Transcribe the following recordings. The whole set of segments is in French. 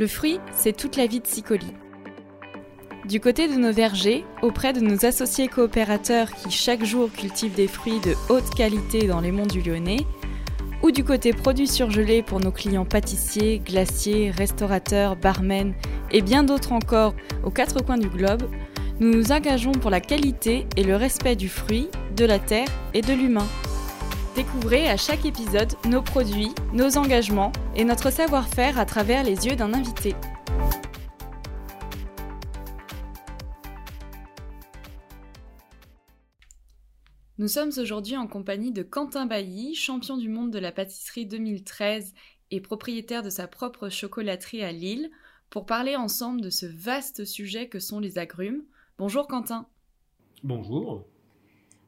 Le fruit, c'est toute la vie de Sicoli. Du côté de nos vergers, auprès de nos associés coopérateurs qui chaque jour cultivent des fruits de haute qualité dans les monts du Lyonnais, ou du côté produits surgelés pour nos clients pâtissiers, glaciers, restaurateurs, barmen et bien d'autres encore aux quatre coins du globe, nous nous engageons pour la qualité et le respect du fruit, de la terre et de l'humain. Découvrez à chaque épisode nos produits, nos engagements et notre savoir-faire à travers les yeux d'un invité. Nous sommes aujourd'hui en compagnie de Quentin Bailly, champion du monde de la pâtisserie 2013 et propriétaire de sa propre chocolaterie à Lille, pour parler ensemble de ce vaste sujet que sont les agrumes. Bonjour Quentin. Bonjour.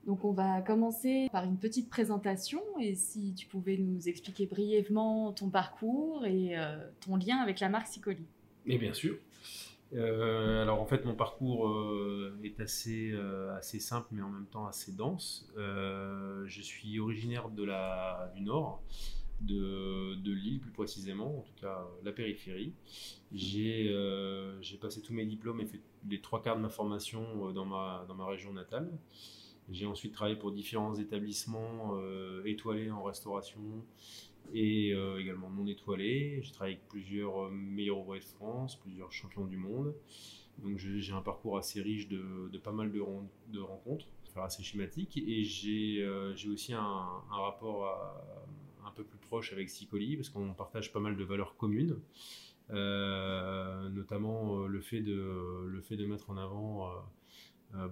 Donc on va commencer par une petite présentation et si tu pouvais nous expliquer brièvement ton parcours et euh, ton lien avec la marque Sicoli. Et bien sûr. Euh, alors en fait mon parcours euh, est assez, assez simple mais en même temps assez dense. je suis originaire du Nord, de, de Lille plus précisément, en tout cas la périphérie. J'ai passé tous mes diplômes et fait les trois quarts de ma formation dans ma, dans ma région natale. J'ai ensuite travaillé pour différents établissements euh, étoilés en restauration et euh, également non étoilés. J'ai travaillé avec plusieurs euh, meilleurs ouvriers de France, plusieurs champions du monde. Donc j'ai un parcours assez riche de, pas mal de, de rencontres, assez schématique. Et j'ai aussi un, rapport un peu plus proche avec Sicoli parce qu'on partage pas mal de valeurs communes. notamment le fait, de, le fait de mettre en avant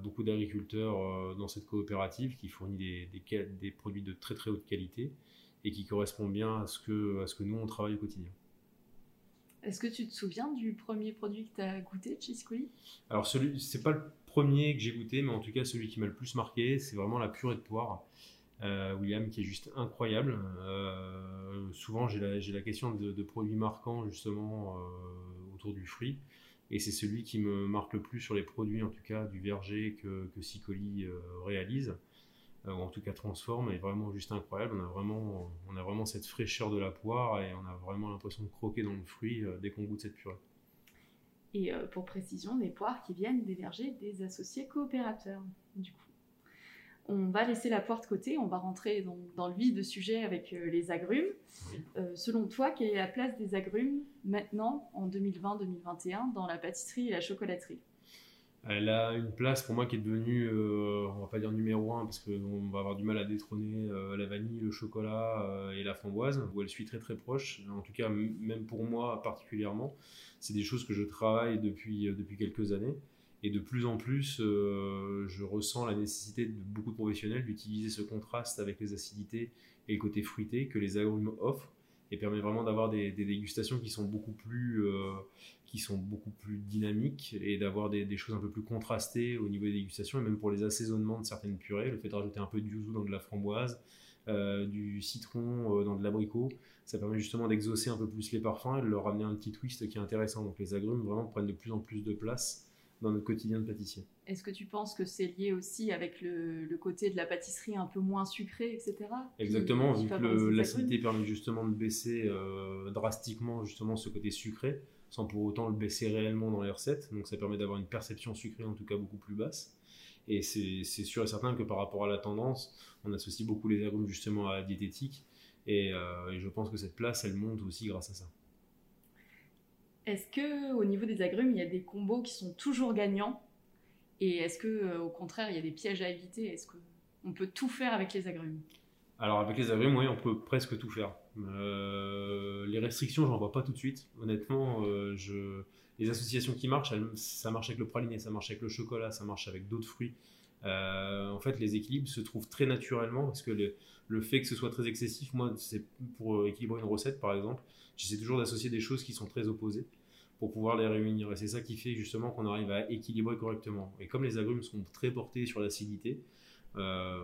beaucoup d'agriculteurs euh, dans cette coopérative qui fournit des, des, produits de très très haute qualité et qui correspondent bien à ce que, à ce que nous on travaille au quotidien. Est-ce que tu te souviens du premier produit que tu as goûté Sicoli Alors, ce n'est pas le premier que j'ai goûté, mais en tout cas, celui qui m'a le plus marqué, c'est vraiment la purée de poire. Euh, William, qui est juste incroyable. souvent, j'ai la, la, question de, de, produits marquants, justement, autour du fruit. Et c'est celui qui me marque le plus sur les produits, en tout cas, du verger que, que Sicoli euh, réalise, euh, ou en tout cas transforme, est vraiment juste incroyable. On a vraiment, on a vraiment cette fraîcheur de la poire et on a vraiment l'impression de croquer dans le fruit euh, dès qu'on goûte cette purée. Et pour précision, des poires qui viennent des vergers des associés coopérateurs, du coup. On va laisser la porte côté, on va rentrer dans, le vif de sujet avec euh, les agrumes. Euh, selon toi, quelle est la place des agrumes maintenant, en 2020-2021, dans la pâtisserie et la chocolaterie? Elle a une place pour moi qui est devenue, euh, on va pas dire numéro un, parce qu'on va avoir du mal à détrôner la vanille, le chocolat et la framboise, où elle suit très très proche. En tout cas, même pour moi particulièrement, c'est des choses que je travaille depuis, depuis quelques années. Et de plus en plus, euh, je ressens la nécessité de beaucoup de professionnels d'utiliser ce contraste avec les acidités et le côté fruité que les agrumes offrent et permet vraiment d'avoir des, dégustations qui sont beaucoup plus, euh, qui sont beaucoup plus dynamiques et d'avoir des, choses un peu plus contrastées au niveau des dégustations et même pour les assaisonnements de certaines purées, le fait de rajouter un peu de yuzu dans de la framboise, euh, du citron dans de l'abricot, ça permet justement d'exaucer un peu plus les parfums et de leur amener un petit twist qui est intéressant. Donc les agrumes vraiment prennent de plus en plus de place dans notre quotidien de pâtissier. Est-ce que tu penses que c'est lié aussi avec le, côté de la pâtisserie un peu moins sucrée, etc. Exactement, vu que l'acidité permet justement de baisser euh, drastiquement justement ce côté sucré, sans pour autant le baisser réellement dans les recettes. Donc ça permet d'avoir une perception sucrée en tout cas beaucoup plus basse. Et c'est sûr et certain que par rapport à la tendance, on associe beaucoup les agrumes justement à la diététique. Et, euh, et je pense que cette place, elle monte aussi grâce à ça. Est-ce que au niveau des agrumes, il y a des combos qui sont toujours gagnants? Et est-ce que euh, au contraire, il y a des pièges à éviter? Est-ce qu'on peut tout faire avec les agrumes? Alors avec les agrumes, oui, on peut presque tout faire. Euh, les restrictions, j'en vois pas tout de suite. Honnêtement, euh, les associations qui marchent, ça marche avec le praliné, ça marche avec le chocolat, ça marche avec d'autres fruits. En fait, les équilibres se trouvent très naturellement parce que le, fait que ce soit très excessif, moi, c'est pour équilibrer une recette, par exemple, j'essaie toujours d'associer des choses qui sont très opposées pour pouvoir les réunir. Et c'est ça qui fait justement qu'on arrive à équilibrer correctement. Et comme les agrumes sont très portés sur l'acidité, euh,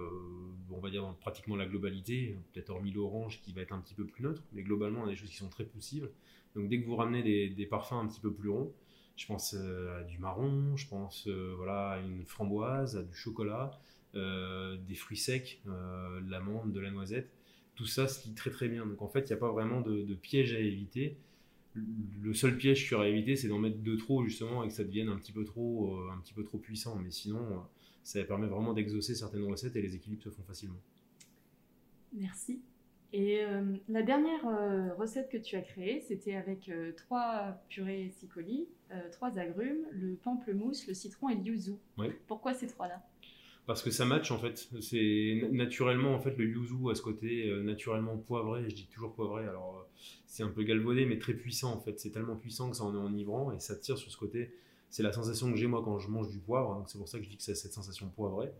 on va dire pratiquement la globalité, peut-être hormis l'orange qui va être un petit peu plus neutre, mais globalement on a des choses qui sont très poussives. Donc dès que vous ramenez des, parfums un petit peu plus ronds, je pense euh, à du marron, je pense euh, voilà, à une framboise, à du chocolat, des fruits secs, de l'amande, de la noisette, tout ça se lit très très bien. Donc en fait, il n'y a pas vraiment de, piège à éviter. le seul piège que tu aurais évité, c'est d'en mettre de trop justement et que ça devienne un petit peu trop, un petit peu trop puissant. Mais sinon, ça permet vraiment d'exaucer certaines recettes et les équilibres se font facilement. Merci. Et euh, la dernière euh, recette que tu as créée, c'était avec euh, trois purées cicoli, trois agrumes, le pamplemousse, le citron et le yuzu. Pourquoi ces trois-là? Parce que ça match en fait. C'est naturellement en fait le yuzu à ce côté naturellement poivré. Je dis toujours poivré. Alors c'est un peu galvaudé mais très puissant en fait. C'est tellement puissant que ça en est enivrant et ça tire sur ce côté. C'est la sensation que j'ai moi quand je mange du poivre. c'est pour ça que je dis que c'est cette sensation poivrée.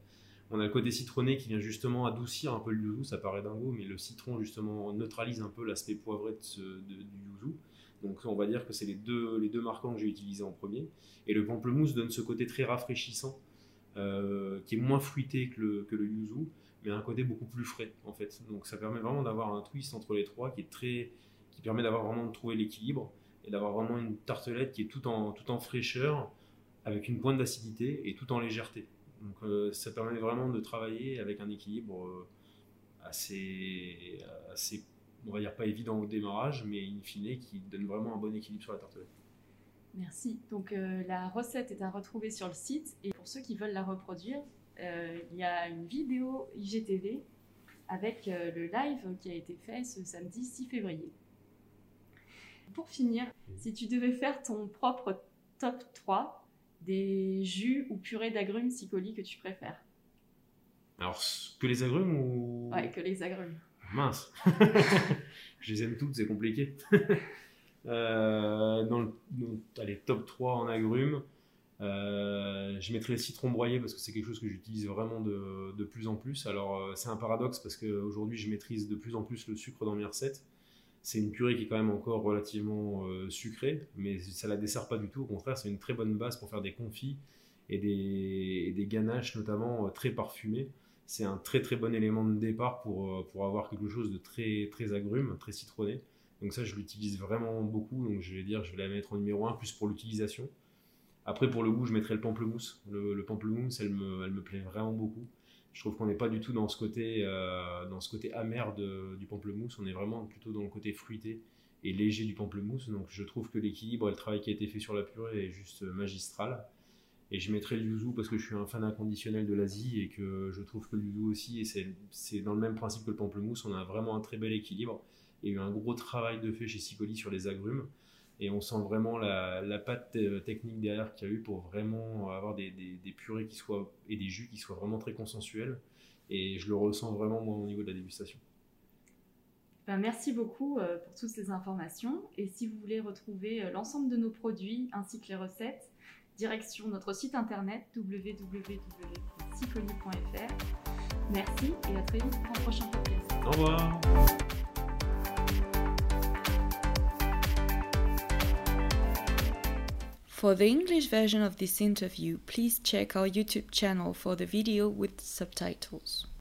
On a le côté citronné qui vient justement adoucir un peu le yuzu, ça paraît dingo, mais le citron justement neutralise un peu l'aspect poivré du yuzu. Donc on va dire que c'est les deux, les deux marquants que j'ai utilisés en premier. Et le pamplemousse donne ce côté très rafraîchissant, euh, qui est moins fruité que le, que le yuzu, mais un côté beaucoup plus frais en fait. Donc ça permet vraiment d'avoir un twist entre les trois qui est très, qui permet d'avoir vraiment de trouver l'équilibre et d'avoir vraiment une tartelette qui est tout en, tout en fraîcheur, avec une pointe d'acidité et tout en légèreté. Donc euh, ça permet vraiment de travailler avec un équilibre euh, assez, assez, on va dire pas évident au démarrage, mais in fine qui donne vraiment un bon équilibre sur la tartelette. Merci. Donc euh, la recette est à retrouver sur le site et pour ceux qui veulent la reproduire, il y a une vidéo IGTV avec le live qui a été fait ce samedi 6 février. Pour finir, si tu devais faire ton propre top 3 des jus ou purées d'agrumes cicoli que tu préfères Alors, que les agrumes ou. Ouais, que les agrumes. Mince Je les aime toutes, c'est compliqué. euh, dans le allez, top 3 en agrumes, euh, je mettrais le citron broyé parce que c'est quelque chose que j'utilise vraiment de, de, plus en plus. Alors, euh, c'est un paradoxe parce qu'aujourd'hui, je maîtrise de plus en plus le sucre dans mes recettes. C'est une purée qui est quand même encore relativement euh, sucrée, mais ça la dessert pas du tout. Au contraire, c'est une très bonne base pour faire des confits et des, ganaches notamment euh, très parfumés. C'est un très très bon élément de départ pour, euh, pour avoir quelque chose de très très agrume, très citronné. Donc ça, je l'utilise vraiment beaucoup. Donc je vais dire, je vais la mettre en numéro 1 plus pour l'utilisation. Après, pour le goût, je mettrai le pamplemousse. Le, pamplemousse, elle me, elle me plaît vraiment beaucoup je trouve qu'on n'est pas du tout dans ce côté, euh, amer du pamplemousse, on est vraiment plutôt dans le côté fruité et léger du pamplemousse. Donc je trouve que l'équilibre et le travail qui a été fait sur la purée est juste magistral. Et je mettrai le yuzu parce que je suis un fan inconditionnel de l'Asie et que je trouve que le yuzu aussi, c'est dans le même principe que le pamplemousse, on a vraiment un très bel équilibre. Il y a eu un gros travail de fait chez Sicoli sur les agrumes et on sent vraiment la, la patte euh, technique derrière qu'il y a eu pour vraiment avoir des, des, purées qui soient et des jus qui soient vraiment très consensuels et je le ressens vraiment moi au niveau de la dégustation. Ben, merci beaucoup euh, pour toutes ces informations et si vous voulez retrouver euh, l'ensemble de nos produits ainsi que les recettes, direction notre site internet www.sicoli.fr. Merci et à très vite pour un prochain podcast. Au revoir. For the English version of this interview, please check our YouTube channel for the video with subtitles.